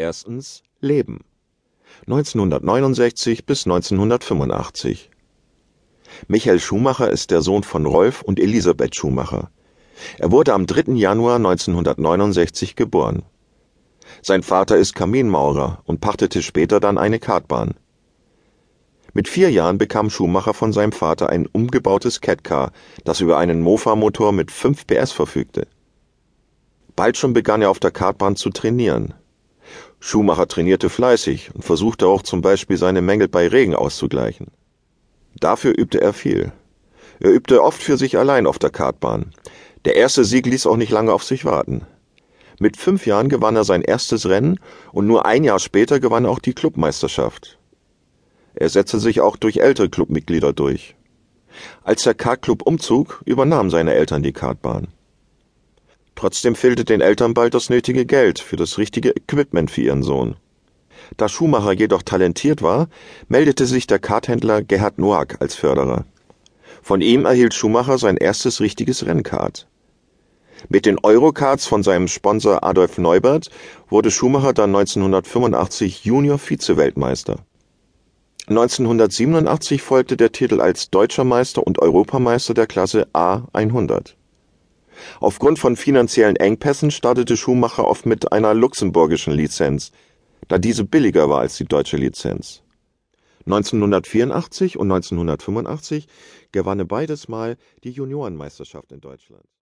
Erstens Leben 1969 bis 1985 Michael Schumacher ist der Sohn von Rolf und Elisabeth Schumacher. Er wurde am 3. Januar 1969 geboren. Sein Vater ist Kaminmaurer und pachtete später dann eine Kartbahn. Mit vier Jahren bekam Schumacher von seinem Vater ein umgebautes Catcar, das über einen Mofa-Motor mit 5 PS verfügte. Bald schon begann er auf der Kartbahn zu trainieren. Schumacher trainierte fleißig und versuchte auch zum Beispiel seine Mängel bei Regen auszugleichen. Dafür übte er viel. Er übte oft für sich allein auf der Kartbahn. Der erste Sieg ließ auch nicht lange auf sich warten. Mit fünf Jahren gewann er sein erstes Rennen und nur ein Jahr später gewann er auch die Clubmeisterschaft. Er setzte sich auch durch ältere Clubmitglieder durch. Als der Kartclub umzog, übernahmen seine Eltern die Kartbahn. Trotzdem fehlte den Eltern bald das nötige Geld für das richtige Equipment für ihren Sohn. Da Schumacher jedoch talentiert war, meldete sich der Karthändler Gerhard Noack als Förderer. Von ihm erhielt Schumacher sein erstes richtiges Rennkart. Mit den Eurokarts von seinem Sponsor Adolf Neubert wurde Schumacher dann 1985 Junior Vize-Weltmeister. 1987 folgte der Titel als Deutscher Meister und Europameister der Klasse A 100. Aufgrund von finanziellen Engpässen startete Schumacher oft mit einer luxemburgischen Lizenz, da diese billiger war als die deutsche Lizenz. 1984 und 1985 gewann er beides Mal die Juniorenmeisterschaft in Deutschland